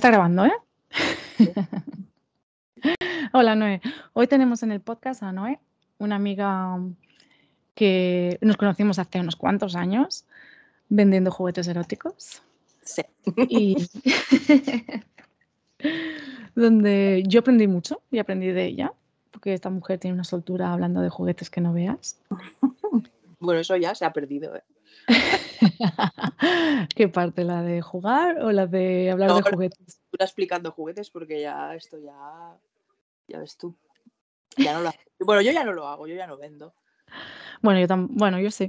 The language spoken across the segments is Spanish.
está grabando, ¿eh? Hola, Noé. Hoy tenemos en el podcast a Noé, una amiga que nos conocimos hace unos cuantos años vendiendo juguetes eróticos. Sí. Y donde yo aprendí mucho y aprendí de ella, porque esta mujer tiene una soltura hablando de juguetes que no veas. Bueno, eso ya se ha perdido. ¿eh? ¿Qué parte? ¿La de jugar o la de hablar No, de juguetes? Tú explicando juguetes porque ya esto ya. Ya ves tú. Ya no lo. Bueno, yo ya no lo hago, yo ya no vendo. Bueno, yo tam- bueno, yo sí,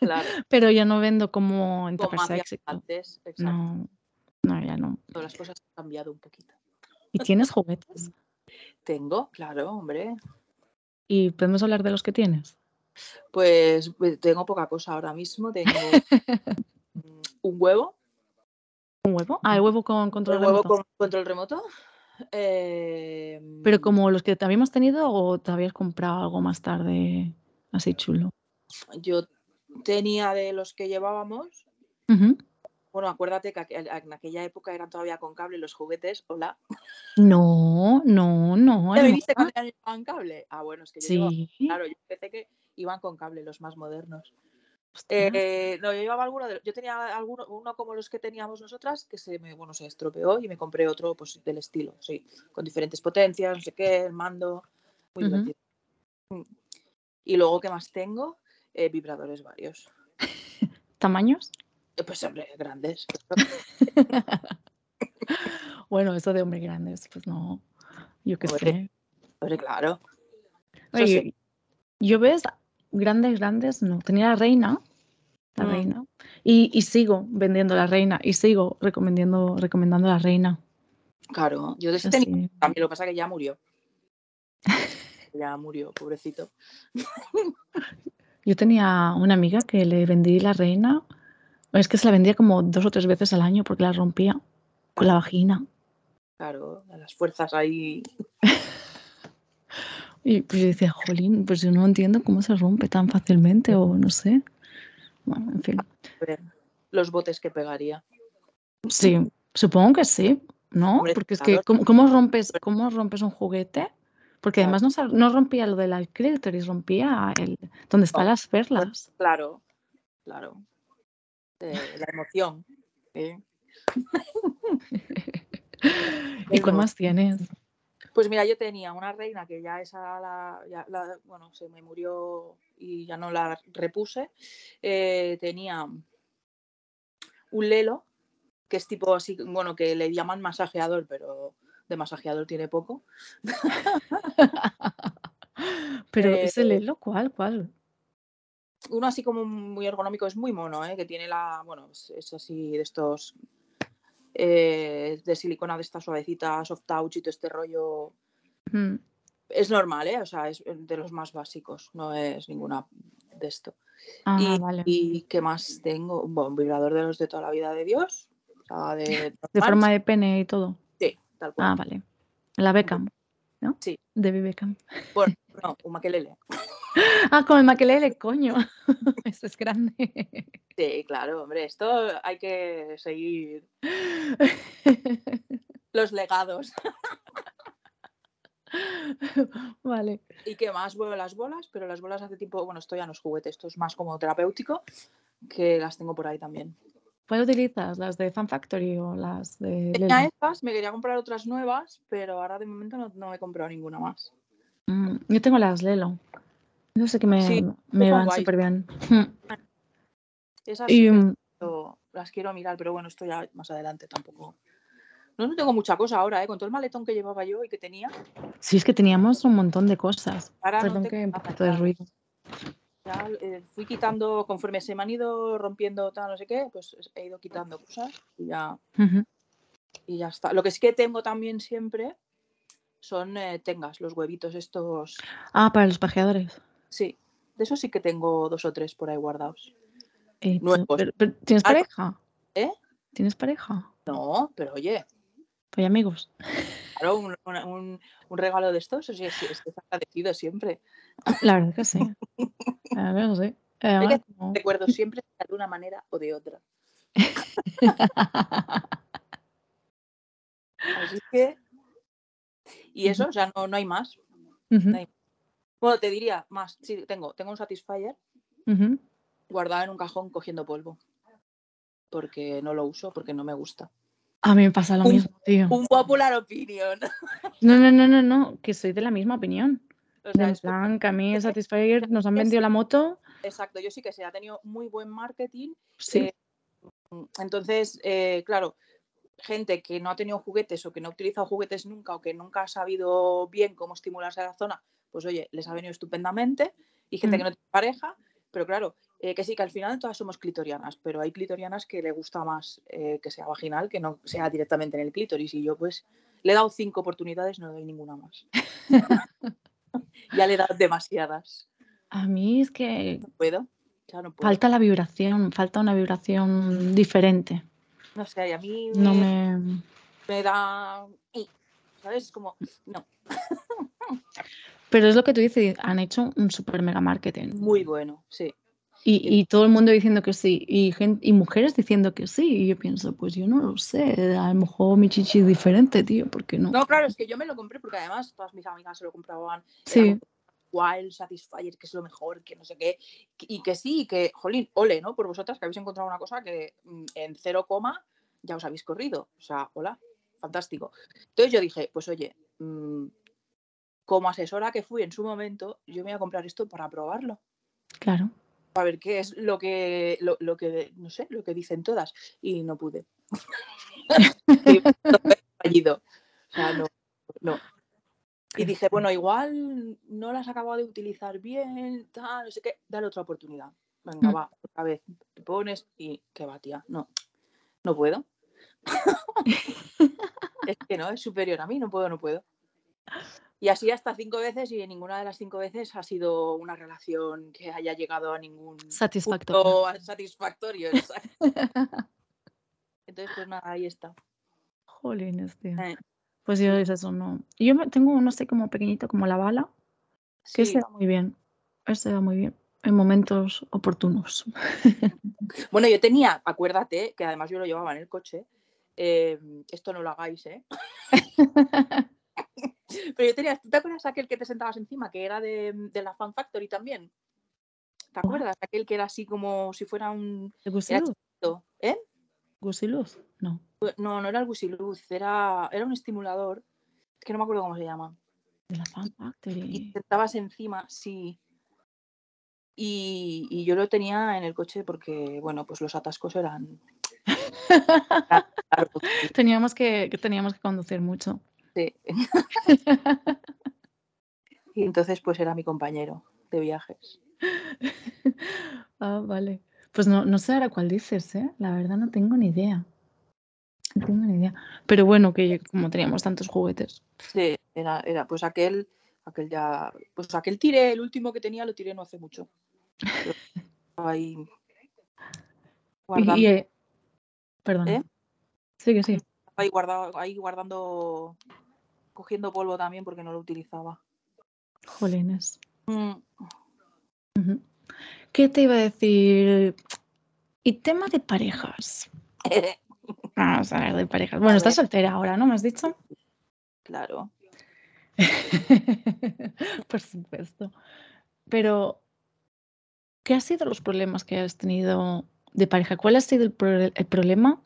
Claro. pero yo no vendo como en Como antes, exacto. No, no, ya no. Las cosas han cambiado un poquito. ¿Y tienes juguetes? Tengo, claro, hombre. ¿Y podemos hablar de los que tienes? Pues pues, tengo poca cosa ahora mismo. Tengo un huevo, ¿Un huevo? Ah, el huevo con control un huevo remoto. con control remoto. eh, Pero como los que te habíamos tenido o te habías comprado algo más tarde así chulo. Yo tenía de los que llevábamos. Bueno, acuérdate que en aquella época eran todavía con cable los juguetes. Hola. No, no, no. ¿Ya hermana. viste cuando ya llevaban cable? Ah, bueno, es que yo llevaba- Sí. claro, yo pensé que iban con cable los más modernos. Eh, no, yo llevaba alguno de, yo tenía alguno, uno como los que teníamos nosotras que se me, bueno, se estropeó y me compré otro pues del estilo, sí, con diferentes potencias, no sé qué, el mando, muy Ujú. divertido. Y luego, ¿qué más tengo? Eh, vibradores varios. ¿Tamaños? Eh, Pues hombre, grandes. Bueno, eso de hombre grandes, pues no. Yo qué Hombre, sé. Hombre, claro. Eso Oye, sí. yo ves, grandes, grandes, no. Tenía la reina, la Mm. reina, y, y sigo vendiendo la reina, y sigo recomendando, recomendando la reina. Claro, yo de ese tenía Así. también, lo que pasa es que ya murió. Ya murió, pobrecito. Yo tenía una amiga que le vendí la reina, es que se la vendía como dos o tres veces al año porque la rompía con la vagina. Claro, las fuerzas ahí. Y pues yo decía, jolín, pues yo no entiendo cómo se rompe tan fácilmente o no sé. Bueno, en fin. ver, Los botes que pegaría. Sí, supongo que sí, ¿no? Hombre, Porque es que, ¿cómo, cómo rompes, cómo rompes un juguete? Porque además no, no rompía lo del clítoris, rompía el donde están las perlas. Claro, claro. Eh, la emoción. ¿eh? ¿Y cuál más tienes? Pues mira, yo tenía una reina que ya esa la, ya la- bueno, se me murió y ya no la repuse. Eh, tenía un lelo, que es tipo así, bueno, que le llaman masajeador, pero de masajeador tiene poco. Pero Eh, ese lelo, ¿cuál? ¿Cuál? Uno así como muy ergonómico, es muy mono, ¿eh? que tiene la, bueno, es, es así de estos, eh, de silicona de esta suavecita, soft touch y todo este rollo. Mm, Es normal, ¿eh? O sea, es de los más básicos, no es ninguna de esto. Ah, y, vale. y qué más tengo? Bueno, un vibrador de los de toda la vida de Dios. O sea, de, De forma de pene y todo. Sí, tal cual. Ah, vale. La Beckham, ¿no? Sí. De Beckham. Bueno, no, un maquelele. Ah, con el maquelele, coño. Ese es grande. Sí, claro, hombre, esto hay que seguir los legados. Vale. ¿Y qué más? Bueno, las bolas, pero las bolas hace tiempo, bueno, esto ya no es juguete, esto es más como terapéutico, que las tengo por ahí también. ¿Cuál utilizas? ¿Las de Fan Factory o las de Tenía estas, me quería comprar otras nuevas, pero ahora de momento no, he comprado ninguna más. Mm, yo tengo las Lelo. No sé que me, Sí, me van súper bien. Esas Y, que mm, las quiero mirar, pero bueno, esto ya más adelante tampoco. No, no tengo mucha cosa ahora, ¿eh? Con todo el maletón que llevaba yo y que tenía. sí, es que teníamos un montón de cosas. Ahora Perdón que un poquito de ruido. Ya eh, fui quitando, conforme se me han ido rompiendo tal, no sé qué, pues he ido quitando cosas y ya, y ya está. Lo que sí que tengo también siempre son eh, tengas, los huevitos estos. Ah, para los pajeadores. Sí, de esos sí que tengo dos o tres por ahí guardados. Eh, pero- pero, ¿Tienes Ah, pareja? ¿Eh? ¿Tienes pareja? No, pero oye, Pues amigos. claro, un, un- un- regalo de estos, sí, sí, estoy agradecido siempre. La verdad que sí. La verdad que sí. Además, como- Recuerdo siempre de una manera o de otra. Así que. Y eso, o sea, no, no hay más. Ujú, no hay- Bueno, te diría más. Sí, tengo, tengo un Satisfyer guardado en un cajón cogiendo polvo. Porque no lo uso, porque no me gusta. A mí me pasa lo Un- mismo, tío. Un popular opinion. No, no, no, no, no, que soy de la misma opinión. O sea, en plan, que a mí Satisfyer nos han vendido la moto. exacto, yo sí que sé, ha tenido muy buen marketing. Sí, Eh, Entonces, eh, claro, gente que no ha tenido juguetes o que no ha utilizado juguetes nunca o que nunca ha sabido bien cómo estimularse a la zona, pues oye, les ha venido estupendamente. Y gente Mm. que no tiene pareja, pero claro, eh, que sí, que al final todas somos clitorianas, pero hay clitorianas que le gusta más eh, que sea vaginal que no sea directamente en el clítoris. Y yo pues le he dado cinco oportunidades, no doy ninguna más. ya le he dado demasiadas. a mí es que No puedo. Ya no puedo. falta la vibración, falta una vibración diferente. No sé, y a mí No me, me. me da... ¿Sabes? Es como, no, Pero es lo que tú dices, han hecho un super mega marketing. muy bueno, sí. Y, y todo el mundo diciendo que sí, y, gen- y mujeres diciendo que sí. Y yo pienso, pues yo no lo sé, a lo mejor mi chichi es diferente, tío, ¿por qué no? No, claro, es que yo me lo compré porque además todas mis amigas se lo compraban. Sí. Wild, Satisfyer, que es lo mejor, que no sé qué. Y que sí, que, jolín, ole, ¿no? Por vosotras que habéis encontrado una cosa que mm, en cero coma ya os habéis corrido. O sea, hola, fantástico. Entonces yo dije, pues oye, mm, como asesora que fui en su momento, yo me voy a comprar esto para probarlo. Claro. A ver qué es lo que, lo, lo que, no sé, lo que dicen todas. Y no pude. Y fallido. O sea, no, no. Y dije, bueno, igual no las acabo de utilizar bien, tal, no sé qué, dale otra oportunidad. Venga, Mm. va, otra vez, te pones y qué va, tía. No, no puedo. es que no, es superior a mí, no puedo, no puedo. Y así hasta cinco veces y en ninguna de las cinco veces ha sido una relación que haya llegado a ningún Satisfactorio. punto satisfactorio. Entonces, pues nada, ahí está. Jolines, tío. Eh, Pues yo es eso, no. Yo tengo uno así como pequeñito, como la bala, que sí. se va muy bien. Ese va muy bien. En momentos oportunos. Bueno, yo tenía, acuérdate, que además yo lo llevaba en el coche. eh, esto no lo hagáis, ¿eh? Pero yo tenía, ¿tú te acuerdas aquel que te sentabas encima, que era de, de la Fan Factory también? ¿Te acuerdas? Aquel que era así como si fuera un. ¿El gusiluz? ¿Eh? ¿Gusiluz? No. No, no era el Gusiluz, era, era un estimulador, que no me acuerdo cómo se llama. De la Fan Y Factory. te sentabas encima, sí. Y, y yo lo tenía en el coche porque, bueno, pues los atascos eran. teníamos, que, que teníamos que conducir mucho. Sí. Y entonces, pues era mi compañero de viajes. ah, vale. Pues no, no sé ahora cuál dices, ¿eh? La verdad no tengo ni idea. No tengo ni idea. Pero bueno, que como teníamos tantos juguetes. Sí, era, era, pues aquel, aquel ya, pues aquel tiré, el último que tenía lo tiré no hace mucho. Ahí Y, guardando, y, eh, perdona. ¿Eh? Sí, que sí. ahí guardado, ahí guardando, cogiendo polvo también porque no lo utilizaba. Jolines. Mm. ¿Qué te iba a decir? Y tema de parejas. Vamos a hablar de parejas. Bueno, estás soltera ahora, ¿no? ¿Me has dicho? claro. Por supuesto. Pero, ¿qué han sido los problemas que has tenido de pareja? ¿Cuál ha sido el, pro- el problema?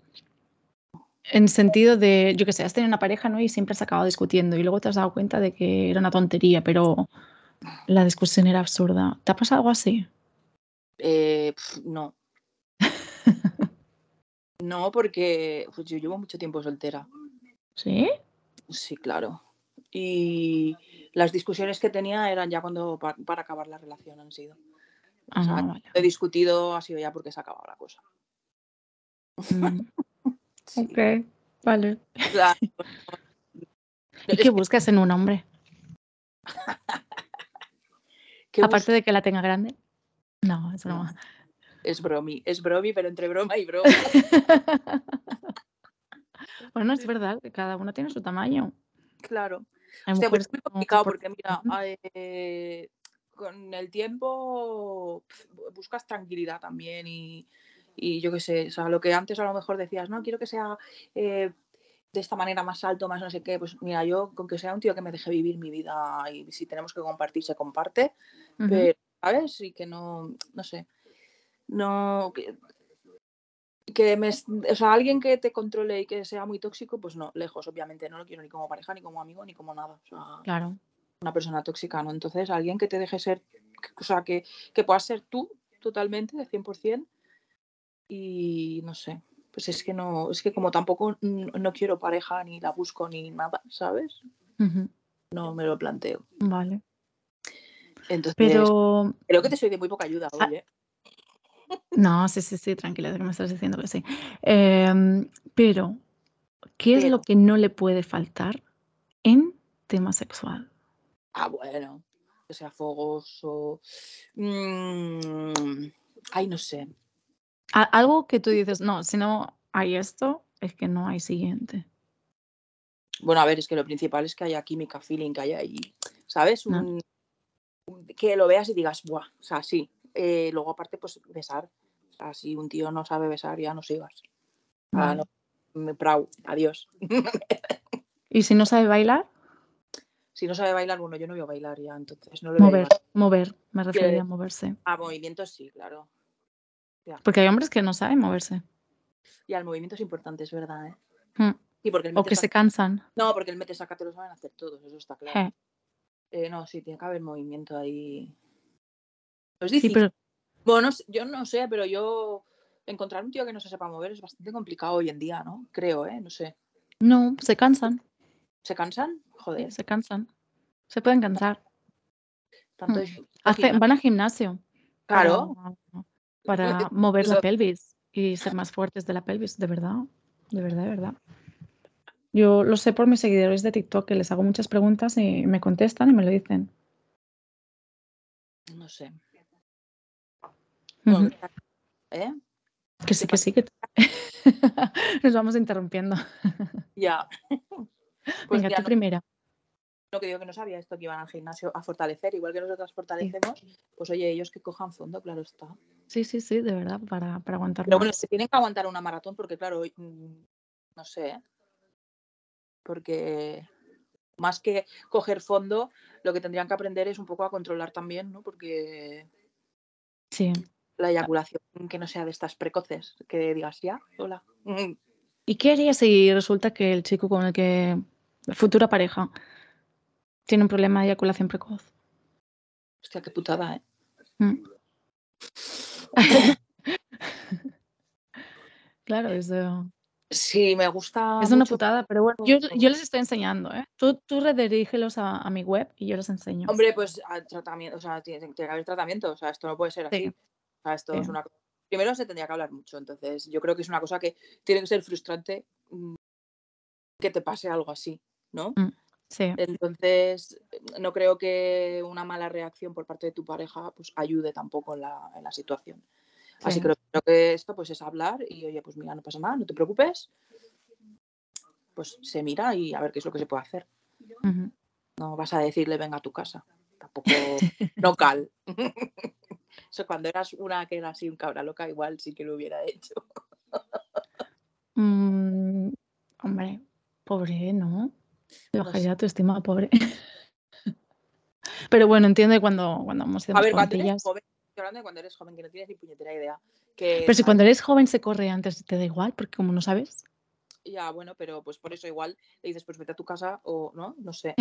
En sentido de, yo qué sé, has tenido una pareja, ¿no? Y siempre has acabado discutiendo y luego te has dado cuenta de que era una tontería, pero la discusión era absurda. ¿Te ha pasado algo así? Eh, no. No, porque pues, yo llevo mucho tiempo soltera. ¿Sí? Sí, claro. Y las discusiones que tenía eran ya cuando pa- para acabar la relación han sido. Ah, O sea, vale. he discutido, ha sido ya porque se ha acabado la cosa. Mm, Sí, ok, vale. claro. ¿Y qué buscas en un hombre? Aparte de que la tenga grande. No, es broma. Es bromi, es bromi, pero entre broma y broma. Bueno, es verdad que cada uno tiene su tamaño. Claro. Hay Hostia, pues es muy no complicado porque, mira, eh, con el tiempo buscas tranquilidad también y, y yo qué sé, o sea, lo que antes a lo mejor decías, no, quiero que sea eh, de esta manera más alto, más no sé qué, pues mira, yo con que sea un tío que me deje vivir mi vida y si tenemos que compartir, se comparte, pero, ¿sabes? Y que no, no sé, no, que, que me, o sea, alguien que te controle y que sea muy tóxico, pues no, lejos, obviamente, no lo quiero ni como pareja, ni como amigo, ni como nada. claro. Una persona tóxica, ¿no? Entonces, alguien que te deje ser, o sea, que, que puedas ser tú totalmente, de 100%, y no sé, pues es que no, es que como tampoco no quiero pareja, ni la busco, ni nada, ¿sabes? No me lo planteo. Vale. Entonces, Pero... creo que te soy de muy poca ayuda, ah, oye. No, sí, sí, sí, tranquila, que me estás diciendo que sí. Em, pero, ¿qué es lo que no le puede faltar en tema sexual? Ah, bueno, que sea fogoso. Mm, ay, no sé. Algo que tú dices, no, si no hay esto, es que no hay siguiente. Bueno, a ver, es que lo principal es que haya química, feeling, que haya ahí, ¿sabes? que lo veas y digas, buah, o sea, sí, eh, luego, aparte, pues besar. O sea, si un tío no sabe besar, ya no sigas. Ah, no, me prau, adiós. ¿Y si no sabe bailar? Si no sabe bailar, bueno, yo no voy a bailar ya, entonces no Mover, mover, me refería a moverse. A movimientos sí, claro. Porque hay hombres que no saben moverse. Y el movimiento es importante, es verdad, ¿eh? Hmm. porque o que se cansan. No, porque el mete saca te lo saben hacer todos, eso está claro. Eh, no, sí, tiene que haber movimiento ahí. Es difícil. Bueno, yo no sé, pero yo encontrar un tío que no se sepa mover es bastante complicado hoy en día, ¿no? Creo, ¿eh? No sé. No, se cansan. ¿Se cansan? Joder. se cansan. Se pueden cansar. Tanto mm. van al gimnasio. Claro. Para, mover la pelvis y ser más fuertes de la pelvis, de verdad. De verdad, de verdad. Yo lo sé por mis seguidores de TikTok que les hago muchas preguntas y me contestan y me lo dicen. No sé. ¿Eh? Que sí, que sí, que nos vamos interrumpiendo. Ya. Pues Venga, tu primera. Lo que digo que no sabía esto que iban al gimnasio a fortalecer, igual que nosotros fortalecemos, pues oye, ellos que cojan fondo, claro está. Sí, sí, sí, de verdad, para, para aguantar. Pero bueno, se tienen que aguantar una maratón porque, claro, mm, no sé, ¿eh? porque más que coger fondo, lo que tendrían que aprender es un poco a controlar también, ¿no? Porque sí la eyaculación que no sea de estas precoces, que digas ya, hola. ¿Y qué harías si resulta que el chico con el que futura pareja tiene un problema de eyaculación precoz? Hostia, qué putada, ¿eh? Mm. claro, es Sí, me gusta. Es una putada, pero bueno, yo, les estoy enseñando, ¿eh? Tú, tú redirígelos a, mi web y yo les enseño. Hombre, pues tratamiento, o sea, tiene, que haber tratamiento, o sea, esto no puede ser así esto es una Primero se tendría que hablar mucho, entonces yo creo que es una cosa que tiene que ser frustrante mm, que te pase algo así, ¿no? Mm, sí. Entonces, no creo que una mala reacción por parte de tu pareja pues ayude tampoco en la, en la situación. Así que creo que esto pues es hablar y oye, pues mira, no pasa nada, no te preocupes. Pues se mira y a ver qué es lo que se puede hacer. No vas a decirle venga a tu casa. Tampoco local. Eso cuando eras una que era así un cabra loca, igual sí que lo hubiera hecho. Mm, hombre, pobre, ¿no? Bajaría tu estima, pobre. Pero bueno, entiendo cuando, cuando hemos sido A ver, cuando eres joven, hablando de cuando eres joven, que no tienes ni puñetera idea. pero si cuando eres joven se corre antes, te da igual, porque como no sabes. Ya, bueno, pero pues por eso igual le dices, pues vete a tu casa o no, no sé.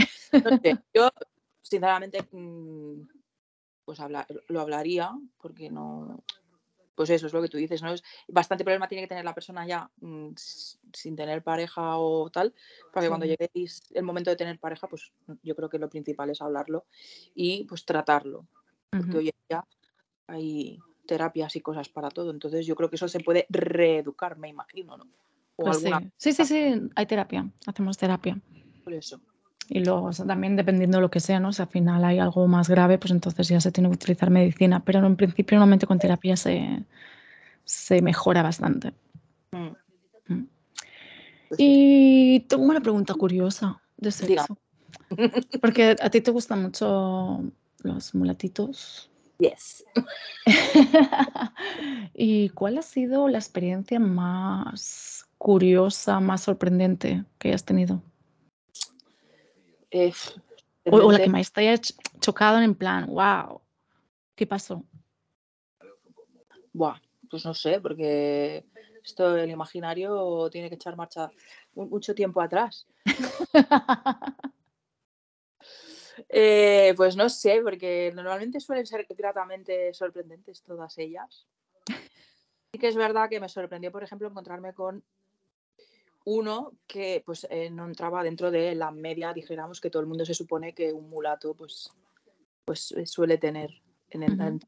No sé. Yo, sinceramente, mmm, pues lo hablaría, porque no, pues eso es lo que tú dices, ¿no? Es bastante problema tiene que tener la persona ya mm, sin tener pareja o tal, para que cuando lleguéis el momento de tener pareja, pues yo creo que lo principal es hablarlo y pues tratarlo, porque hoy en día hay terapias y cosas para todo, entonces yo creo que eso se puede reeducar, me imagino, ¿no? Pues sí. sí, sí, hay terapia, hacemos terapia. Por eso. Y luego también dependiendo de lo que sea, ¿no? Si al final hay algo más grave, pues entonces ya se tiene que utilizar medicina. Pero en principio normalmente con terapia se, se mejora bastante. Mm. Mm. Pues y tengo una pregunta curiosa de sexo. Porque a ti te gustan mucho los mulatitos. Yes. ¿Y cuál ha sido la experiencia más curiosa, más sorprendente que hayas tenido? Eh, O, o la que más te haya ch- chocado en plan, wow, ¿qué pasó? Buah, pues no sé, porque esto el imaginario tiene que echar marcha mu- mucho tiempo atrás. Eh, pues no sé, porque normalmente suelen ser gratamente sorprendentes todas ellas. Sí que es verdad que me sorprendió, por ejemplo, encontrarme con uno que pues eh, no entraba dentro de la media, dijéramos, que todo el mundo se supone que un mulato pues, pues eh, suele tener. En el, en-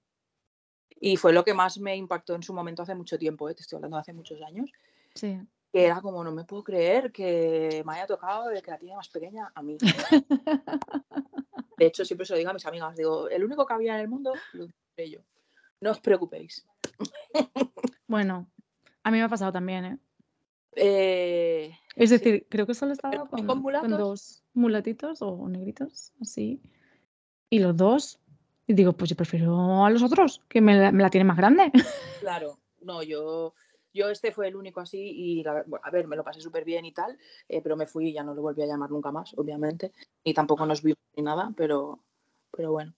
Y fue lo que más me impactó en su momento hace mucho tiempo, eh, te estoy hablando de hace muchos años, Sí. que era como, no me puedo creer que me haya tocado el que la tiene más pequeña a mí. De hecho, siempre se lo digo a mis amigas, digo, el único que había en el mundo, lo yo. No os preocupéis. Bueno, a mí me ha pasado también, ¿eh? Eh, Es Sí. decir, creo que solo estaba ¿Pero con, con con mulatos? dos mulatitos o negritos, así. Y los dos. Y digo, pues yo prefiero a los otros, que me la, me la tienen más grande. claro, no, yo, yo este fue el único así y la bueno, a ver, me lo pasé súper bien y tal, eh, pero me fui y ya no lo volví a llamar nunca más, obviamente. Y tampoco nos vimos ni nada, pero, pero bueno.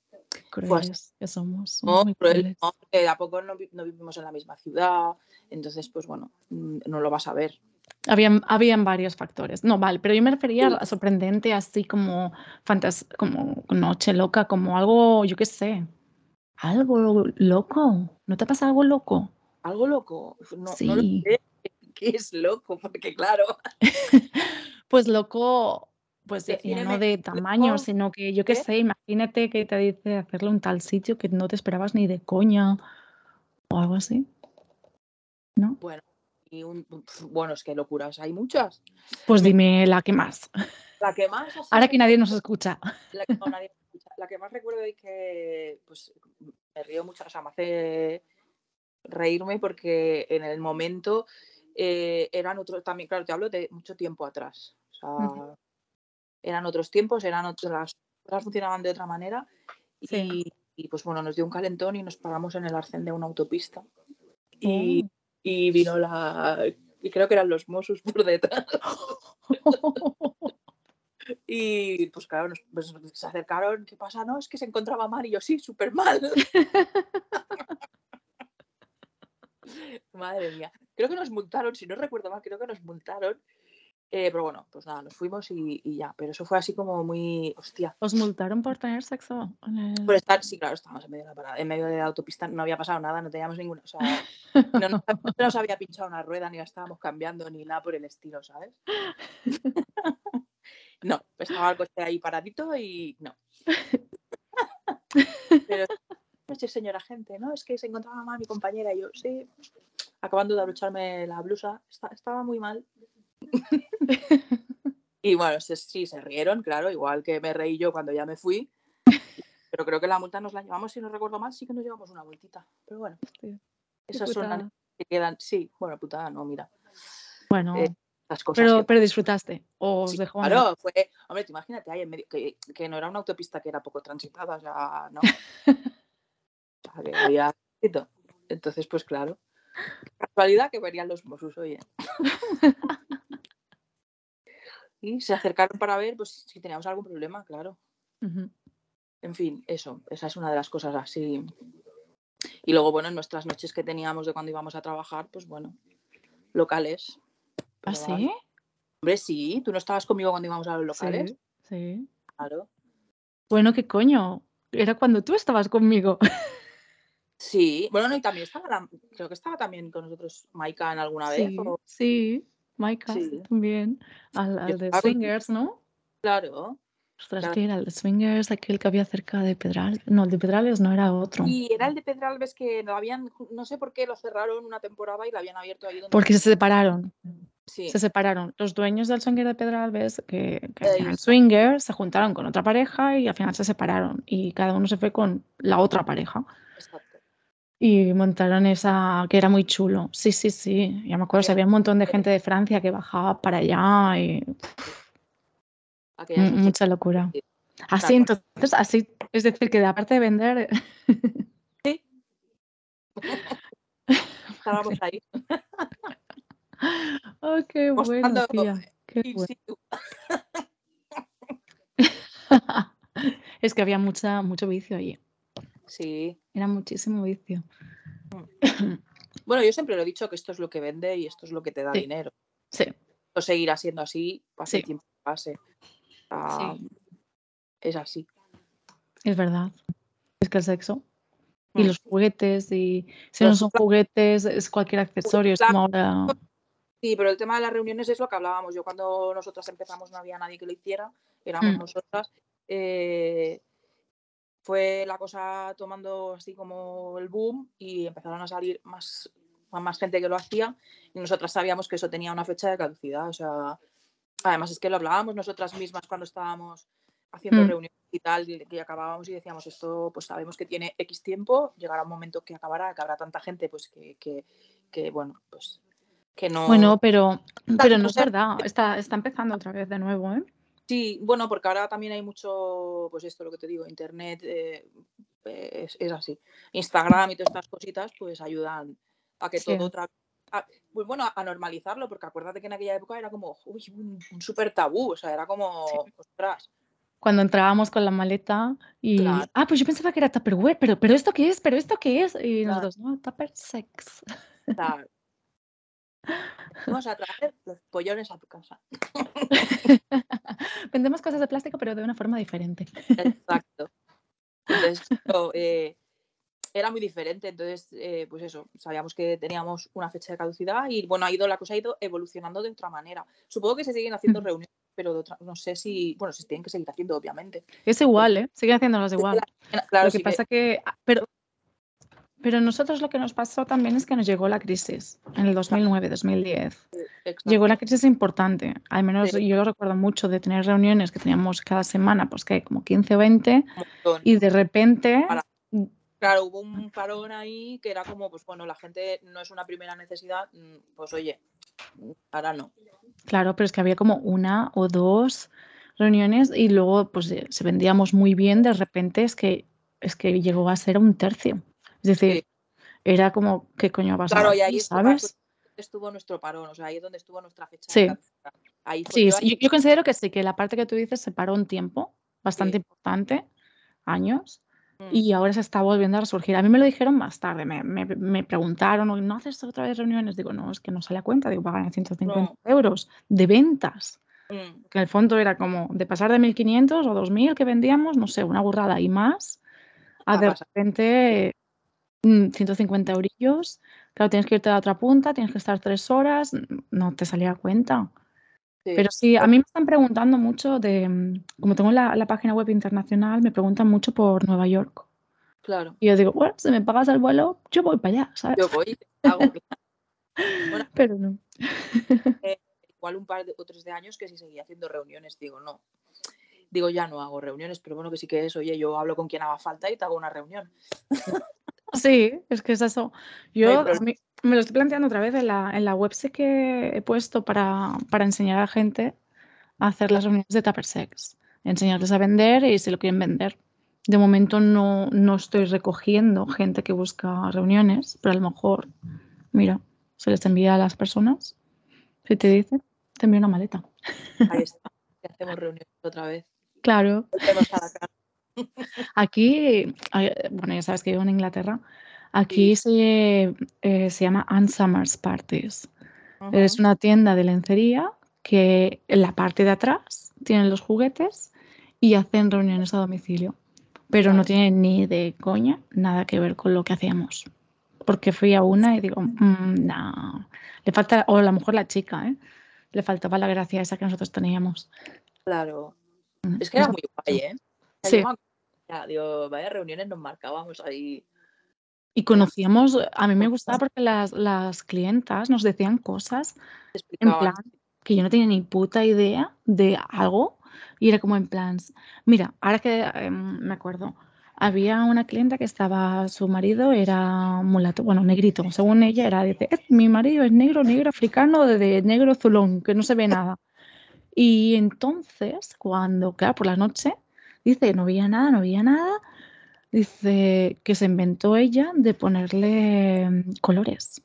Crueles que somos. somos No, muy cruel, crueles. no, a poco no, no vivimos en la misma ciudad, entonces, pues bueno, mm, no lo vas a ver. Habían, habían varios factores. No, vale, pero yo me refería Sí. a sorprendente, así como fantas como noche loca, como algo, yo qué sé. Algo loco. ¿No te pasa algo loco? Algo loco. No, no lo Sí. sé qué es loco, porque claro, Pues loco, pues ya, ya no de tamaño, sino que yo qué sé, imagínate que te dice hacerlo en tal sitio que no te esperabas ni de coña o algo así. ¿No? bueno, y un, bueno, es que locuras, hay muchas. Pues Me- dime la que más. La que más Ahora que nadie nos escucha. la que, no, nadie me escucha. La que más recuerdo y que pues me río mucho, o sea, me hace reírme porque en el momento eh, eran otros, también, claro, te hablo de mucho tiempo atrás. O sea. Eran otros tiempos, eran otras, las cosas funcionaban de otra manera. Sí. Y, y, pues bueno, nos dio un calentón y nos paramos en el arcén de una autopista. Y, Oh. y vino la. Y creo que eran los Mossos por detrás. Y pues claro, nos, pues, se acercaron, ¿qué pasa? No, es que se encontraba mal y yo sí, súper mal. Madre mía. Creo que nos multaron, si no recuerdo mal, creo que nos multaron. Eh, pero bueno, pues nada, nos fuimos y, y ya. Pero eso fue así como muy, hostia. ¿Os multaron por tener sexo? el- Por estar, sí, claro, estábamos en medio de la parada, en medio de la autopista, no había pasado nada, no teníamos ninguna, o sea, no, nos- no nos había pinchado una rueda, ni la estábamos cambiando, ni nada por el estilo, ¿sabes? No, estaba el coche ahí paradito y no. Pero, no sé, señora gente, ¿no? Es que se encontraba mal mi compañera y yo, sí, acabando de abrocharme la blusa, esta- estaba muy mal. Y bueno, se- sí, se rieron, claro, igual que me reí yo cuando ya me fui. Pero creo que la multa nos la llevamos, si no recuerdo mal, sí que nos llevamos una multita. Pero bueno, esas son las putada. que quedan. Sí, bueno, putada, no, mira. Bueno, eh, Las cosas pero, que pero disfrutaste. ¿O os dejó claro, fue, hombre, imagínate ahí en medio, que, que no era una autopista que era poco transitada, o sea, no. Que había. Entonces, pues claro. Casualidad que venían los Mossos, oye. Y se acercaron para ver pues, si teníamos algún problema, claro. En fin, eso, esa es una de las cosas así. Y luego, bueno, en nuestras noches que teníamos de cuando íbamos a trabajar, pues bueno, locales. ¿Ah, sí? Hombre, sí, tú no estabas conmigo cuando íbamos a los locales. Sí, sí. Claro. Bueno, ¿qué coño? Era cuando tú estabas conmigo. Sí, bueno, no, y también estaba, la- creo que estaba también con nosotros Maika en alguna vez. O- sí. Sí. también. Al, al de Swingers, ¿no? Claro. Ostras, Claro. ¿qué era? El de Swingers, aquel que había cerca de Pedralbes. No, el de Pedralbes no era otro. Y era el de Pedralbes que lo habían, no sé por qué lo cerraron una temporada y lo habían abierto ahí donde. Porque se separaron. Sí, Se separaron. Los dueños del swinger de Pedralbes, que, que Eso. swinger, se juntaron con otra pareja y al final se separaron. Y cada uno se fue con la otra pareja. exacto. Y montaron esa, que era muy chulo. Sí, sí, sí. Ya me acuerdo, Aquella- había un montón de gente de Francia que bajaba para allá y mm, mucha locura. sí. Así, entonces, así, es decir, que aparte de vender, Estábamos ahí. Oh, qué bueno, tía. Qué bueno. Es que había mucha, mucho vicio allí. Sí. Era muchísimo vicio. Bueno, yo siempre lo he dicho que esto es lo que vende y esto es lo que te da Sí. dinero. Sí, Esto seguirá siendo así, pase el Sí. tiempo que pase. Ah, Es así. es verdad. Es que el sexo. Y Mm. los juguetes, y si no son juguetes, es cualquier accesorio. Es como ahora. Sí, pero el tema de las reuniones es lo que hablábamos. Yo cuando nosotras empezamos no había nadie que lo hiciera, éramos Mm. nosotras. Eh, fue la cosa tomando así como el boom y empezaron a salir más, más gente que lo hacía y nosotras sabíamos que eso tenía una fecha de caducidad. O sea, además es que lo hablábamos nosotras mismas cuando estábamos haciendo Mm. reuniones y tal, y que acabábamos y decíamos esto, pues sabemos que tiene X tiempo, llegará un momento que acabará, que habrá tanta gente, pues que, que, que, bueno, pues que no. Bueno, pero, pero no es verdad. Está, está empezando otra vez de nuevo, ¿eh? Sí, bueno, porque ahora también hay mucho, pues esto lo que te digo, internet eh, es, es así. Instagram y todas estas cositas, pues ayudan a que Sí. todo otra pues bueno, a normalizarlo, porque acuérdate que en aquella época era como uy, un, un súper tabú, o sea, era como, ostras, Cuando entrábamos con la maleta y. Claro. Ah, pues yo pensaba que era Tupperware, pero, pero ¿esto qué es? ¿Pero esto qué es? Y Claro. nosotros, no, Tupper Sex. tal. Vamos a traer los pollones a tu casa. Vendemos cosas de plástico, pero de una forma diferente. Exacto. Entonces, eh, era muy diferente. Entonces, eh, pues eso, sabíamos que teníamos una fecha de caducidad y bueno, ha ido, la cosa ha ido evolucionando de otra manera. Supongo que se siguen haciendo reuniones, pero de otra, no sé si, bueno, se tienen que seguir haciendo, obviamente. Es igual, ¿eh? Siguen haciéndolas igual. Claro, lo que sí pasa que, ah, pero, pero nosotros lo que nos pasó también es que nos llegó la crisis en el 2009, 2010. exacto. Llegó una crisis importante. Al menos Sí. yo lo recuerdo mucho de tener reuniones que teníamos cada semana, pues que como 15 o 20, un montón. y de repente, Para- Claro, hubo un parón ahí que era como, pues bueno, la gente no es una primera necesidad, mm, pues oye, ahora no. claro, pero es que había como una o dos reuniones y luego pues eh, se vendíamos muy bien, de repente es que es que llegó a ser un tercio. Es decir, Sí. era como, ¿qué coño vas a Claro, y ahí ¿Sabes? estuvo nuestro parón, o sea, ahí es donde estuvo nuestra fecha. Sí. Ahí fue Sí, yo sí, yo, considero que sí, que la parte que tú dices se paró un tiempo bastante Sí. importante, años, Mm. y ahora se está volviendo a resurgir. A mí me lo dijeron más tarde, me, me- me preguntaron, "Oye, ¿no haces otra vez reuniones? Digo, no, es que no sale a cuenta, digo, pagan 150 euros de ventas, Mm, que en el fondo era como de pasar de 1.500 o 2.000 que vendíamos, no sé, una burrada y más, a A de pasar. repente 150 eurillos, claro, tienes que irte a la otra punta, tienes que estar tres horas, mm, no te salía a cuenta. sí. Pero sí, a mí me están preguntando mucho de, mm, como tengo la, la página web internacional, me preguntan mucho por Nueva York. Claro, Y yo digo, bueno, si me pagas el vuelo, yo voy para allá, ¿sabes? yo voy, hago Bueno, Pero no. igual un par de otros de años que si seguía haciendo reuniones, digo, no. Digo, ya no hago reuniones, pero bueno, que sí que es, oye, yo hablo con quien haga falta y te hago una reunión. Sí, es que es eso. Yo mí- me lo estoy planteando otra vez en la, en la web, sí que he puesto para, para enseñar a gente a hacer las reuniones de Tupper Sex, enseñarles a vender y si lo quieren vender. De momento no, no estoy recogiendo gente que busca reuniones, pero a lo mejor, mira, se les envía a las personas, si te dicen, te envío una maleta. Ahí está. Y hacemos reuniones otra vez. Claro. Volvemos a la casa. Aquí, bueno, ya sabes que vivo en Inglaterra, aquí se, eh, se llama Ann Summers Parties. Es una tienda de lencería que en la parte de atrás tienen los juguetes y hacen reuniones a domicilio, pero no Vale. tienen ni de coña nada que ver con lo que hacíamos. Porque fui a una y digo, "Mm, no, le falta, o a lo mejor la chica, ¿eh? Le faltaba la gracia esa que nosotros teníamos. Claro. Mm, Es que era muy guay, ¿eh? O sea, Sí. yo digo, vaya reuniones nos marcábamos ahí. Y conocíamos, a mí me gustaba porque las, las clientas nos decían cosas en plan que yo no tenía ni puta idea de algo y era como en plan, mira, ahora que em, me acuerdo, había una clienta que estaba, su marido era mulato, bueno, negrito, según ella era, dice, "Eh, mi marido es negro, negro africano, de, de negro zulón, que no se ve nada. Y entonces, cuando, claro, por la noche, dice, no veía nada, no veía nada, dice que se inventó ella de ponerle mm, colores.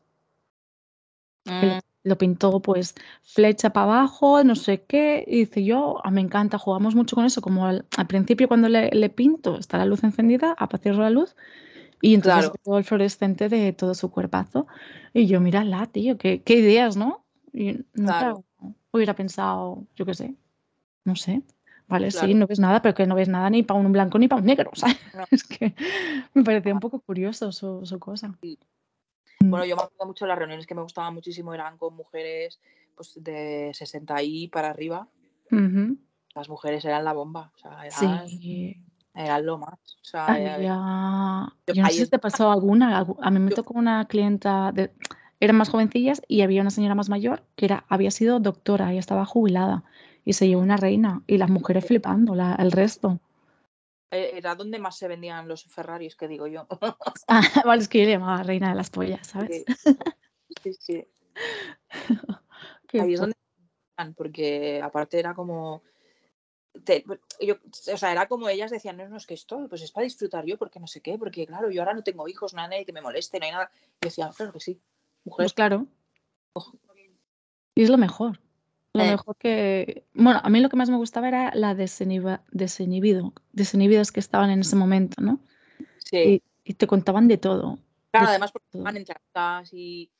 Mm, le, lo pintó pues flecha para abajo, no sé qué, y dice yo, ah, me encanta, jugamos mucho con eso, como al, principio cuando le, pinto está la luz encendida, apaciarlo la luz, y entonces todo el fluorescente de todo su cuerpazo, y yo, mírala, tío, qué, qué ideas, ¿no? Y nunca hubiera pensado, yo qué sé, no sé. Vale, sí, no ves nada, pero que no ves nada ni para un blanco ni para un negro. Es que me parecía un poco curioso su, su cosa. Mm. Bueno, yo me acuerdo mucho de las reuniones que me gustaban muchísimo, eran con mujeres pues, de 60 y para arriba. Las mujeres eran la bomba. O sea, eran, sí. eran lo más. O sea, Yo no sé si te pasó alguna. A mí me tocó una clienta, de... eran más jovencillas y había una señora más mayor que era, había sido doctora y estaba jubilada y se llevó una reina y las mujeres flipando, la, el resto. Eh, era donde más se vendían los Ferraris, que digo yo. ah, vale, es que yo le llamaba reina de las pollas, ¿sabes? Sí, sí. Ahí es donde porque aparte era como yo, o sea, era como ellas decían, no, no, es que esto pues es para disfrutar yo, porque no sé qué, porque claro, yo ahora no tengo hijos, no hay nadie que me moleste, no hay nada. Y decía, claro que sí, mujeres. Pues claro. Y es lo mejor. Lo eh. mejor que. Bueno, a mí lo que más me gustaba era la desinhibido, desinhibidos que estaban en ese momento, ¿no? Sí. Y, te contaban de todo. Claro, además porque estaban entre y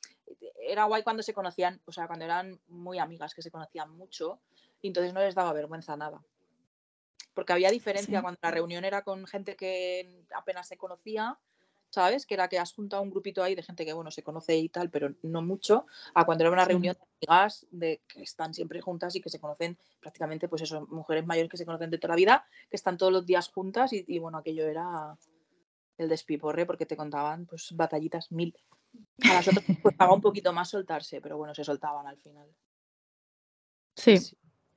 era guay cuando se conocían, o sea, cuando eran muy amigas, que se conocían mucho, y entonces no les daba vergüenza nada. Porque había diferencia cuando la reunión era con gente que apenas se conocía ¿sabes? Que era que has juntado un grupito ahí de gente que, bueno, se conoce y tal, pero no mucho, a cuando era una reunión de amigas de que están siempre juntas y que se conocen prácticamente, pues eso, mujeres mayores que se conocen de toda la vida, que están todos los días juntas y, bueno, aquello era el despiporre porque te contaban, pues, batallitas mil. A las otras costaba un poquito más soltarse, pero bueno, se soltaban al final. Sí,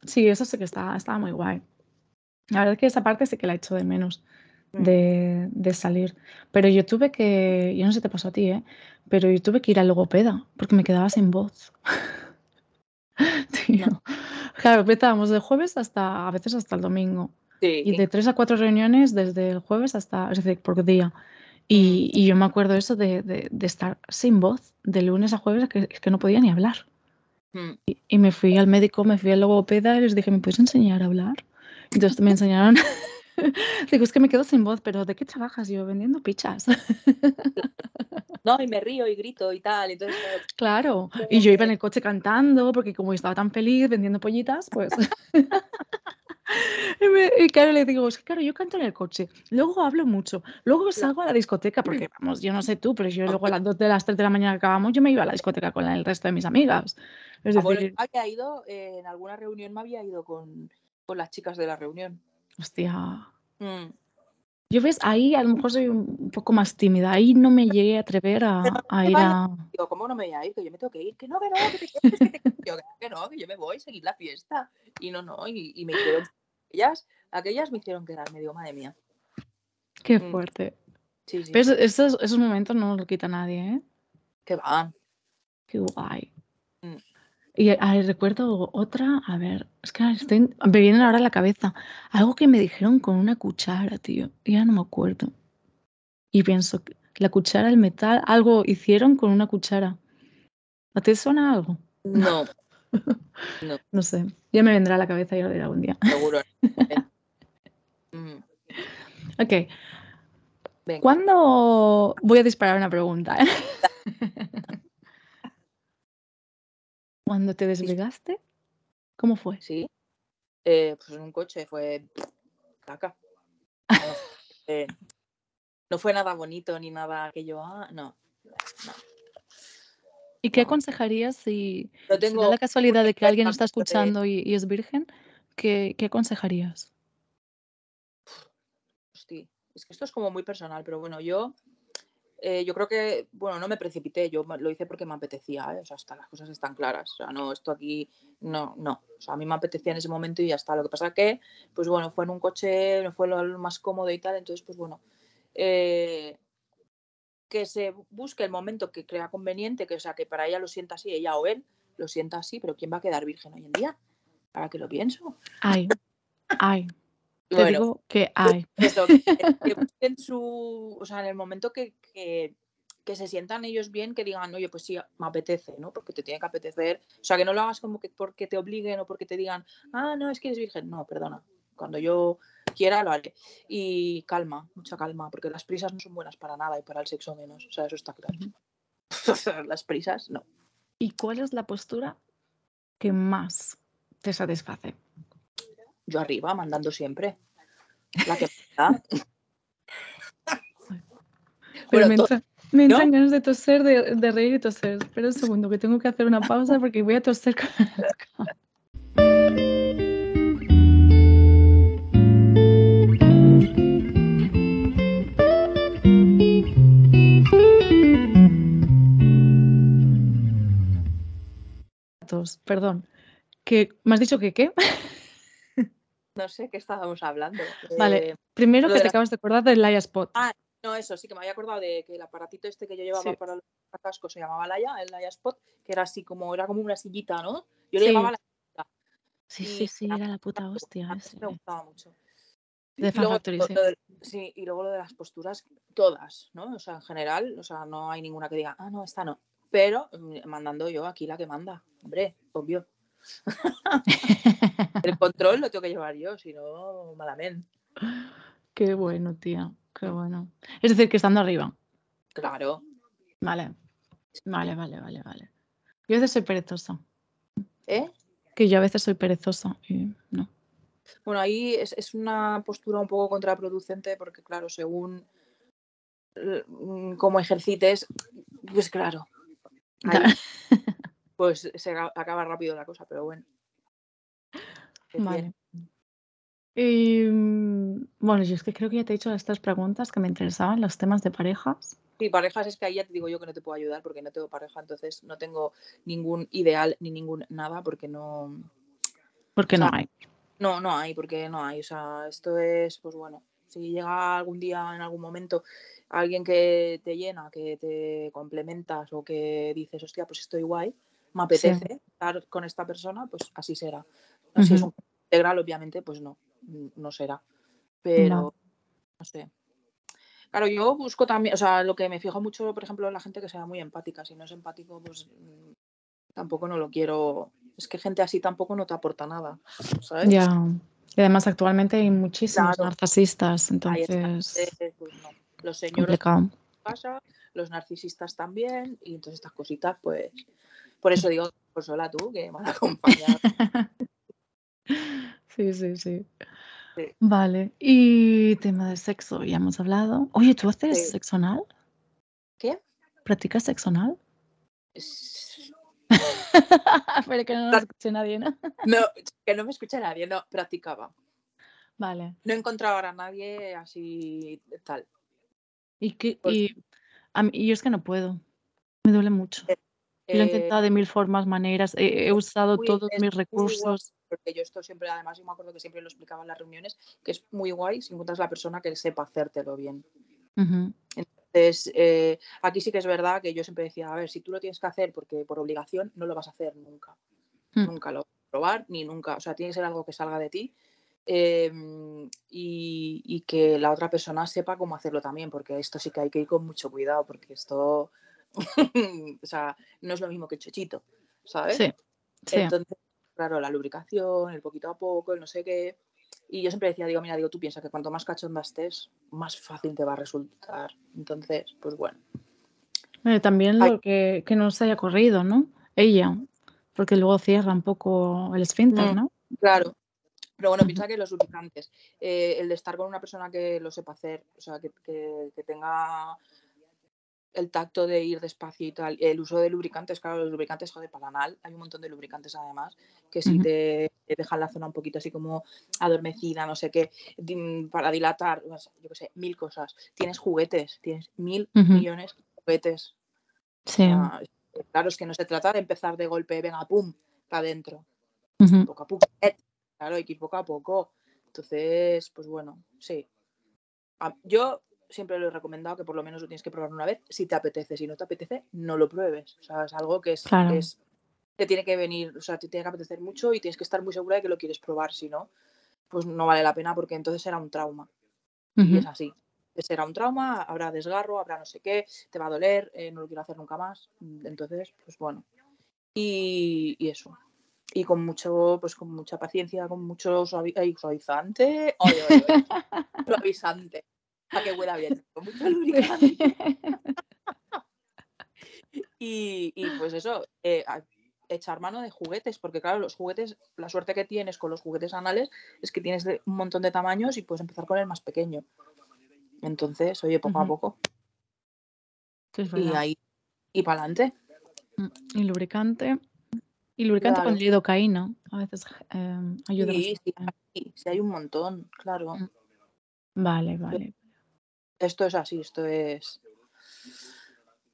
sí, eso sí que estaba, estaba muy guay. La verdad es que esa parte sí que la he hecho de menos. Mm. de, salir. Pero yo tuve que, yo no sé si te pasó a ti, ¿eh? pero yo tuve que ir al logopeda porque me quedaba sin voz. Claro, empezábamos de jueves hasta, a veces hasta el domingo. Y de tres a cuatro reuniones desde el jueves hasta, es decir, por día. Y, mm. y yo me acuerdo eso de, de, de, estar sin voz de lunes a jueves, que, que no podía ni hablar. Mm. Y, y, me fui al médico, me fui al logopeda y les dije, ¿me puedes enseñar a hablar? Entonces me enseñaron Digo, es que me quedo sin voz, pero ¿de qué trabajas? Yo vendiendo pichas. No, y me río y grito y tal. Entonces, claro, y yo iba en el coche cantando, porque como estaba tan feliz vendiendo pollitas, pues... y, claro, le digo, es que claro, yo canto en el coche, luego hablo mucho, luego salgo a la discoteca, porque vamos, yo no sé tú, pero yo luego a las 2 de las 3 de la mañana acabamos, yo me iba a la discoteca con el resto de mis amigas. Es decir, había ido, eh, en alguna reunión me había ido con, con las chicas de la reunión. Hostia. Mm. Yo ves, ahí a lo mejor soy un poco más tímida, ahí no me llegué a atrever a, ir a... Digo, ¿cómo no me voy a ir? Que yo me tengo que ir, que no, que no, que, te que, te... Yo, que no, que yo me voy a seguir la fiesta. Y no, no, y, me hicieron... Ellas, aquellas me hicieron quedar, me digo, madre mía. Qué mm. fuerte. Sí, sí. Pero esos, esos momentos no los quita nadie, ¿eh? Que van. Qué guay. Mm. Y recuerdo otra, a ver, es que me vienen ahora a la cabeza. Algo que me dijeron con una cuchara, tío. Ya no me acuerdo. Y pienso, la cuchara, el metal, algo hicieron con una cuchara. ¿A ti suena algo? No. No. no sé. Ya me vendrá a la cabeza y lo diré algún día. Seguro. Mm. ok. ¿Cuándo voy a disparar una pregunta? ¿eh? ¿Cuándo te desligaste? ¿Cómo fue? Sí. Eh, pues en un coche, fue caca. Eh, no, fue nada bonito ni nada que yo, ah, no, ¿Y qué aconsejarías si, tengo, da la casualidad de que alguien está escuchando y, es virgen? ¿qué, ¿Qué aconsejarías? Hostia, es que esto es como muy personal, pero bueno, yo eh, yo creo que, bueno, no me precipité, yo lo hice porque me apetecía, ¿eh? o sea, hasta las cosas están claras, o sea, no, esto aquí, no, no, o sea, a mí me apetecía en ese momento y ya está. Lo que pasa que, pues bueno, fue en un coche, no fue lo, más cómodo y tal, entonces, pues bueno, eh, que se busque el momento que crea conveniente, que o sea, que para ella lo sienta así, ella o él lo sienta así, pero ¿quién va a quedar virgen hoy en día? ¿Para qué lo pienso? Ay, ay. Te digo que hay. en su, o sea, en el momento que, que se sientan ellos bien, que digan, oye, pues sí, me apetece, ¿no? Porque te tiene que apetecer. O sea, que no lo hagas como que porque te obliguen o porque te digan, ah, no, es que eres virgen. No, perdona. Cuando yo quiera, lo haré. Y calma, mucha calma, porque las prisas no son buenas para nada y para el sexo menos. O sea, eso está claro. las prisas, no. ¿Y cuál es la postura que más te satisface? Yo arriba, mandando siempre. La que. Pero me, entra, me entran ganas de toser, de, de, reír y toser. Espera un segundo, que tengo que hacer una pausa porque voy a toser con Perdón. ¿Que, ¿Me has dicho que qué? No sé qué estábamos hablando. Vale, eh, primero que te acabas de acordar del Laia Spot. Ah, no, eso sí que me había acordado de que el aparatito este que yo llevaba para los cascos se llamaba Laia, el Laia Spot, que era así como, era como una sillita, ¿no? Yo le llamaba la sillita. Sí, sí, sí, era la puta hostia. Me gustaba mucho. De y luego, sí. De, sí, y luego lo de las posturas, todas, ¿no? O sea, en general, o sea, no hay ninguna que diga, ah, no, esta no. Pero mm, mandando yo aquí la que manda, hombre, obvio. el control lo tengo que llevar yo, si no, malamente. Qué bueno, tía, qué bueno. Es decir, que estando arriba. Claro. Vale, vale, vale, vale, vale. Yo a veces soy perezosa. ¿Eh? Que yo a veces soy perezosa y no. Bueno, ahí es, es una postura un poco contraproducente porque, claro, según mm, como ejercites, pues claro, pues se acaba rápido la cosa, pero bueno. Vale. Y, mm, bueno, yo es que creo que ya te he hecho estas preguntas que me interesaban, los temas de parejas. Sí, parejas es que ahí ya te digo yo que no te puedo ayudar porque no tengo pareja, entonces no tengo ningún ideal ni ningún nada porque no. Porque no hay. No, no hay, porque no hay. O sea, esto es, pues bueno, si llega algún día, en algún momento, alguien que te llena, que te complementas o que dices, hostia, pues estoy guay, me apetece estar con esta persona, pues así será. Si es un integral, obviamente, pues no, no será. Pero, no. sé. Claro, yo busco también, o sea, lo que me fijo mucho, por ejemplo, en la gente que sea muy empática. Si no es empático, pues mm, tampoco no lo quiero. Es que gente así tampoco no te aporta nada, ¿sabes? Ya. Y además actualmente hay muchísimos narcisistas, entonces... Pues los señores pasa, los narcisistas también, y entonces estas cositas, pues, por eso digo, pues hola tú, que me has acompañado. sí, sí, sí, Vale, y tema de sexo, ya hemos hablado. Oye, ¿tú haces sexo anal? ¿Qué? ¿Practicas sexo anal? Pero que no nos escuche nadie, ¿no? no, que no me escuche nadie, no, practicaba. Vale. No encontraba a nadie así tal. Y, que, y, a mí, yo es que no puedo. Me duele mucho. Eh, lo he intentado de mil formas, maneras. He, usado todos mis recursos. porque yo esto siempre, además, yo me acuerdo que siempre lo explicaba en las reuniones, que es muy guay si encuentras la persona que sepa hacértelo bien. Entonces, eh, aquí sí que es verdad que yo siempre decía, a ver, si tú lo tienes que hacer porque por obligación, no lo vas a hacer nunca. Hmm. Nunca lo vas a probar, ni nunca. O sea, tiene que ser algo que salga de ti Em, y, que la otra persona sepa cómo hacerlo también, porque esto sí que hay que ir con mucho cuidado, porque esto, o sea, no es lo mismo que chochito, ¿sabes? Sí, Entonces, claro, la lubricación, el poquito a poco, el no sé qué. Y yo siempre decía, digo, mira, digo, tú piensas que cuanto más cachonda estés, más fácil te va a resultar. Entonces, pues bueno. también lo que, que no se haya corrido, ¿no? Ella, porque luego cierra un poco el esfínter, mm, ¿no? Claro, pero bueno, piensa que los lubricantes, eh, el de estar con una persona que lo sepa hacer, o sea, que, tenga el tacto de ir despacio y tal, el uso de lubricantes, claro, los lubricantes, joder, para anal, hay un montón de lubricantes además, que si te, dejan la zona un poquito así como adormecida, no sé qué, para dilatar, yo qué sé, mil cosas. Tienes juguetes, tienes mil millones de juguetes. Sí. claro, es que no se trata de empezar de golpe, venga, pum, para adentro. Poco a poco, Claro, hay que ir poco a poco. Entonces, pues bueno, sí. Yo siempre lo he recomendado que por lo menos lo tienes que probar una vez si te apetece. Si no te apetece, no lo pruebes. O sea, es algo que es, te tiene que venir, o sea, te tiene que apetecer mucho y tienes que estar muy segura de que lo quieres probar. Si no, pues no vale la pena porque entonces será un trauma. Y es así. será un trauma, habrá desgarro, habrá no sé qué, te va a doler, eh, no lo quiero hacer nunca más. Entonces, pues bueno. Y, y eso. Y con mucho, pues con mucha paciencia, con mucho suavi- ay, suavizante. Ay, ay, ay. Suavizante. Para que huela bien. Con mucho lubricante. Y, y, pues eso, eh, echar mano de juguetes, porque claro, los juguetes, la suerte que tienes con los juguetes anales es que tienes de- un montón de tamaños y puedes empezar con el más pequeño. Entonces, oye, poco a poco. Es Y ahí, y para adelante. Mm, Y lubricante. Y lubricante Claro. con lidocaína. A veces eh, ayuda Sí, sí, bastante. hay, sí, hay un montón, claro. Mm. Vale, vale. Esto es así, esto es.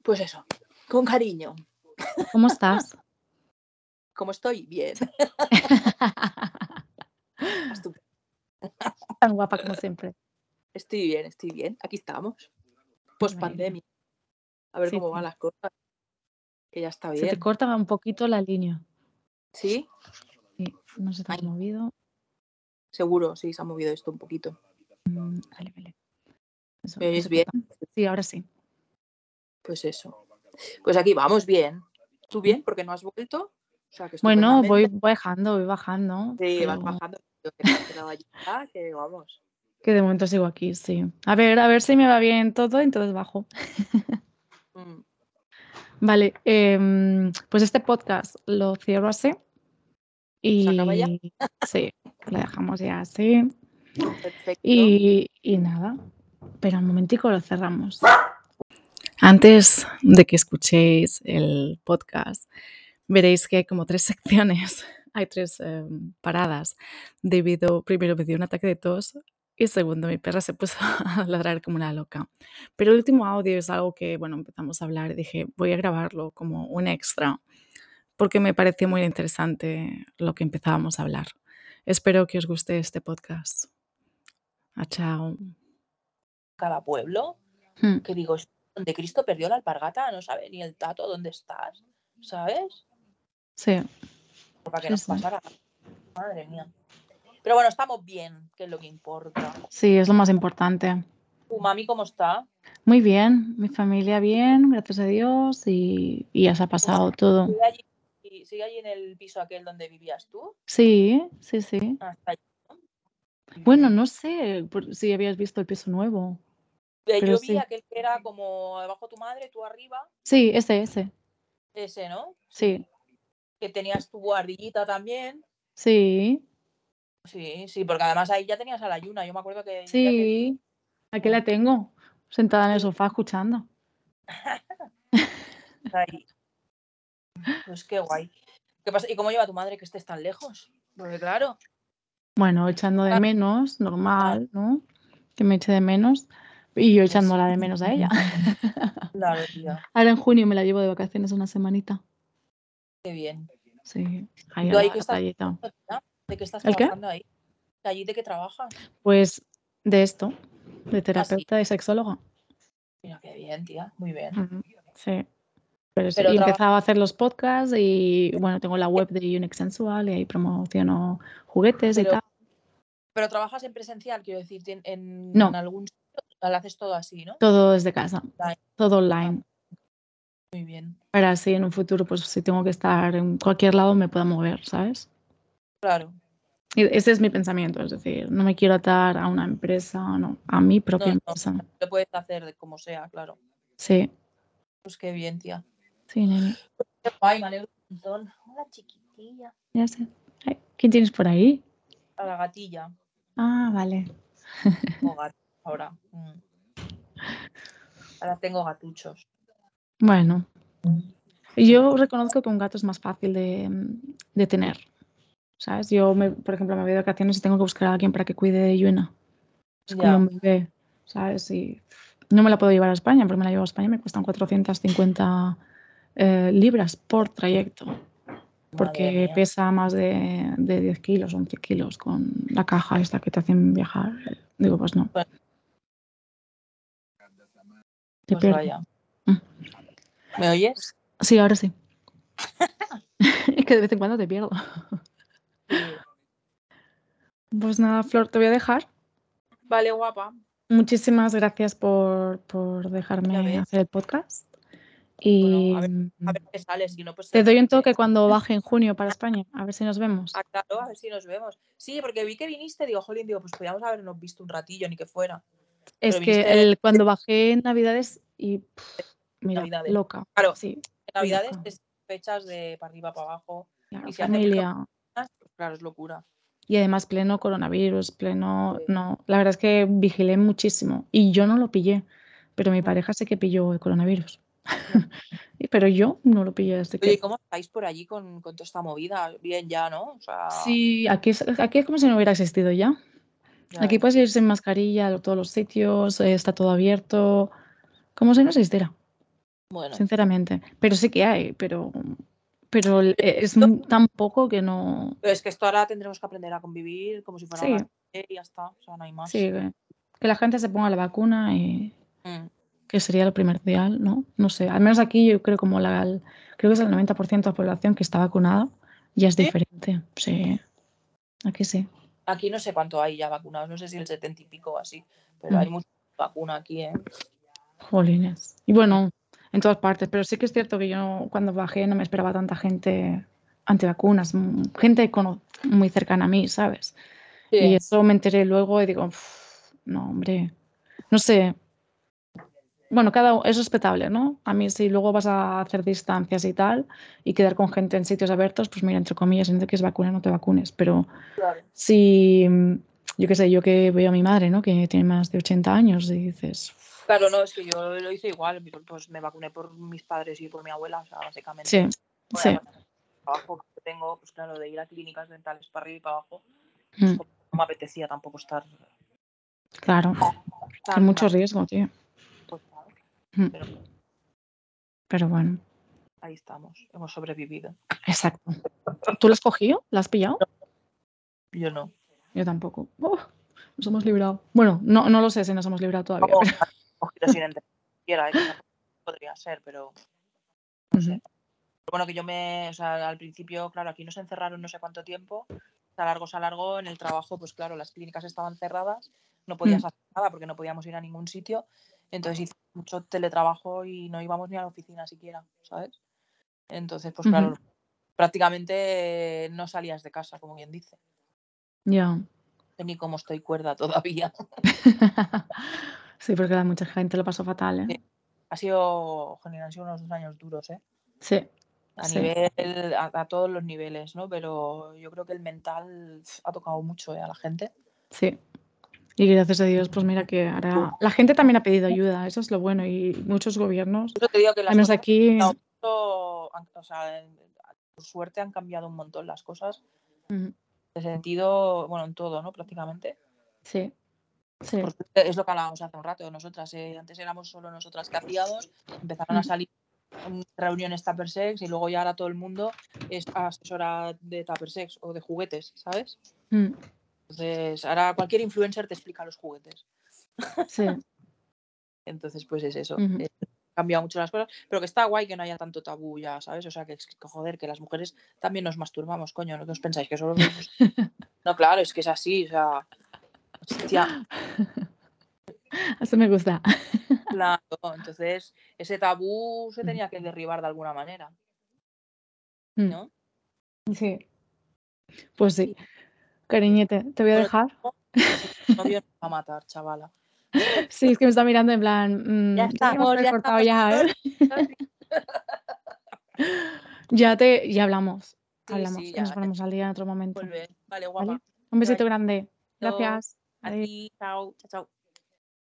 Pues eso, con cariño. ¿Cómo estás? Como estoy, bien. Tan guapa como siempre. Estoy bien, estoy bien. Aquí estamos. Post pandemia. A ver Sí, cómo sí. van las cosas. Que ya está Se bien. te corta un poquito la línea. Sí, Sí, no se te ha Ay. movido. seguro, sí, se ha movido esto un poquito. Mm, Vale, vale. Eso, ¿Me se bien? Sí, ahora sí. Pues eso. Pues aquí vamos bien. ¿Tú bien? Porque no has vuelto. O sea, que Bueno, voy bajando, voy bajando. Sí, vas bajando. Yo que que vamos. Que de momento sigo aquí, sí. A ver, a ver si me va bien todo, entonces bajo. Mm, Vale, em, pues este podcast lo cierro así. ¿Se acaba ya? Y sí, lo dejamos ya así. Perfecto. Y, y nada, pero un momentico lo cerramos. Antes de que escuchéis el podcast, veréis que hay como tres secciones, hay tres eh, paradas, debido, primero me dio un ataque de tos y segundo mi perra se puso a ladrar como una loca. Pero el último audio es algo que, bueno, empezamos a hablar dije, voy a grabarlo como un extra, porque me pareció muy interesante lo que empezábamos a hablar. Espero que os guste este podcast. Ah, chao. Cada pueblo, Hmm. que digo, donde Cristo perdió la alpargata, no sabe ni el tato dónde estás, ¿sabes? Sí, Para que Sí, nos sí. pasara. Madre mía. Pero bueno, estamos bien, que es lo que importa. sí, es lo más importante. ¿Tu mami cómo está? Muy bien, mi familia bien, gracias a Dios, y, y ya se ha pasado todo. ¿Sigue allí, sigue allí en el piso aquel donde vivías tú? Sí, sí, sí. Hasta allí, ¿no? Bueno, no sé por- si habías visto el piso nuevo. Eh, pero Yo vi sí. aquel que era como abajo tu madre, tú arriba, Sí, ese, ese. ese, ¿no? Sí, Que tenías tu ardillita también. sí, Sí, sí, porque además ahí ya tenías a la Yuna. Yo me acuerdo que sí. Aquí la tengo, sentada en el sofá escuchando. ahí. Pues qué guay. ¿Qué pasa? ¿Y cómo lleva tu madre que estés tan lejos? Porque claro, Bueno, echando de menos, normal, ¿no? Que me eche de menos. Y yo Pues- echándola de menos a ella. claro, tía, Ahora en junio me la llevo de vacaciones una semanita. qué bien. Sí, ahí ¿Tú a ahí la qué estás playita. ¿De qué estás ¿El qué? trabajando ahí? ¿Allí de qué trabajas? Pues de esto, Ah, de terapeuta y sexóloga. Mira, qué bien, tía, muy bien. Sí. Pero sí, Pero y empezado a hacer los podcasts y bueno, tengo la web de Unique Sensual y ahí promociono juguetes y Pero- tal. Pero trabajas en presencial, quiero decir, en, en No. algún sitio, lo haces todo así, ¿no? Todo desde casa, Online. todo online. Muy bien. Para así en un futuro, pues si tengo que estar en cualquier lado, me pueda mover, ¿sabes? Claro. Y ese es mi pensamiento, es decir, no me quiero atar a una empresa, no, a mi propia No, no. empresa. Lo puedes hacer de como sea, claro. Sí, Pues qué bien, tía. sí, nene, Qué guay, me alegro un montón. Hola, chiquitilla. ya sé. Ay, ¿Quién tienes por ahí? A la gatilla. Ah, vale. Tengo gato ahora. Mm. Ahora tengo gatuchos. Bueno, yo reconozco que un gato es más fácil de, de tener. ¿Sabes? Yo, me, por ejemplo, me voy de vacaciones y tengo que buscar a alguien para que cuide de Yuna. Es como un bebé, ¿sabes? Y no me la puedo llevar a España, porque me la llevo a España y me cuestan 450 eh, libras por trayecto. Porque pesa más de, de 10 kilos, 11 kilos con la caja esta que te hacen viajar. Digo, pues no. Bueno. Te Pues vaya. Mm. ¿Me oyes? Sí, ahora sí. es que de vez en cuando te pierdo. Pues nada, Flor, te voy a dejar. Vale, guapa. muchísimas gracias por, por dejarme hacer el podcast. Y a, ver, a, ver, qué sale, si no, pues te doy un toque cuando baje en junio para España, a ver si nos vemos. Ah, claro, a ver si nos vemos. Sí, porque vi que viniste, digo, jolín, digo, pues podíamos habernos visto un ratillo, ni que fuera. Es que el, cuando bajé en Navidades y pff, mira, Navidades. loca. Claro, sí, Navidades es fechas de para arriba, para abajo. Claro, y si familia. Hace claro, es locura. Y además pleno coronavirus, pleno... Sí. No, la verdad es que vigilé muchísimo y yo no lo pillé, pero mi pareja sí que pilló el coronavirus. pero yo no lo pillé desde Oye, que... ¿cómo estáis por allí con, con, toda esta movida? Bien ya, ¿no? O sea... Sí, aquí es, aquí es como si no hubiera existido ya. ya aquí puedes ir sin mascarilla a todos los sitios, eh, está todo abierto, como si no existiera. Bueno. Sinceramente. Pero sí que hay, pero, pero es tan poco que no. Es que esto ahora tendremos que aprender a convivir como si fuera Sí. una y ya está. O sea, no hay más. Sí, que, que la gente se ponga la vacuna y Mm. que sería lo primordial, ¿no? No sé. Al menos aquí yo creo como la, el- creo que es el 90% de la población que está vacunada. Ya es ¿Sí? diferente. Sí. Aquí sí. Aquí no sé cuánto hay ya vacunados, no sé si el 70 y pico o así, pero Mm. hay mucha vacuna aquí, ¿eh? Jolines. Y bueno, en todas partes, pero sí que es cierto que yo cuando bajé no me esperaba tanta gente antivacunas, mm, gente cono- muy cercana a mí, ¿sabes? Y eso me enteré luego y digo, "Uf, no, hombre, no sé. Bueno, cada es respetable, ¿no? A mí si luego vas a hacer distancias y tal y quedar con gente en sitios abiertos, pues mira, entre comillas, si no te quieres vacunar, no te vacunes. Pero Claro. si, yo qué sé, yo que veo a mi madre, ¿no? Que tiene más de 80 años y dices, Claro, no, es que yo lo hice igual, pues me vacuné por mis padres y por mi abuela, o sea, básicamente. sí, Por sí. el trabajo que tengo, pues claro, de ir a clínicas dentales para arriba y para abajo, mm, no me apetecía tampoco estar claro, hay mucho riesgo, tío. pues, claro, Mm, pero Pero bueno, ahí estamos, hemos sobrevivido. exacto. ¿Tú lo has cogido? ¿La has pillado? Yo no. Yo tampoco. Oh, nos hemos librado. Bueno, no, no lo sé si nos hemos librado todavía. Pero- ¿eh? que tampoco podría ser, pero no sé. Pero bueno, que yo me, o sea, al principio, claro, aquí nos encerraron no sé cuánto tiempo, se alargó, se alargó, en el trabajo, pues claro, las clínicas estaban cerradas, no podías Mm. hacer nada porque no podíamos ir a ningún sitio, entonces hice mucho teletrabajo y no íbamos ni a la oficina siquiera, ¿sabes? Entonces, pues claro, prácticamente no salías de casa, como bien dice. Ya. Ni cómo estoy cuerda todavía. sí, porque a mucha gente lo pasó fatal, ¿eh? Sí. Ha sido, joder, han sido unos dos años duros, ¿eh? Sí. a Sí. nivel, a, a todos los niveles, ¿no? Pero yo creo que el mental ha tocado mucho ¿eh? a la gente. Sí. Y gracias a Dios, pues mira que ahora la gente también ha pedido ayuda, eso es lo bueno. Y muchos gobiernos, eso te digo que las al menos aquí, o sea, por suerte han cambiado un montón las cosas, Ujú. de sentido, bueno, en todo, ¿no? Prácticamente. sí. Sí. Suerte, es lo que hablábamos hace un rato, nosotras, eh, antes éramos solo nosotras que hacíamos, empezaron a salir reuniones Tupper Sex y luego ya ahora todo el mundo es asesora de Tupper Sex o de juguetes, ¿sabes? Mm, Entonces, ahora cualquier influencer te explica los juguetes. Sí. Entonces, pues es eso. Ujú. eh, cambia mucho las cosas, pero que está guay que no haya tanto tabú ya, ¿sabes? O sea, que, joder, que las mujeres también nos masturbamos, coño, ¿no? ¿Qué os pensáis? Que solo? No, claro, es que es así, o sea... Hostia, Eso me gusta. claro, entonces ese tabú se tenía que derribar de alguna manera, Mm, ¿no? Sí. Pues sí. Cariñete, te voy a dejar. Novio nos va a matar, chavala. Sí, es que me está mirando en plan. mm, Ya ya que ya haber cortado ya, ¿eh? Ya te, ya hablamos. Sí, Hablamos. sí, y nos ya, ponemos al día en otro momento. Un besito grande. Gracias. A Adiós. ti, chao, chao, chao.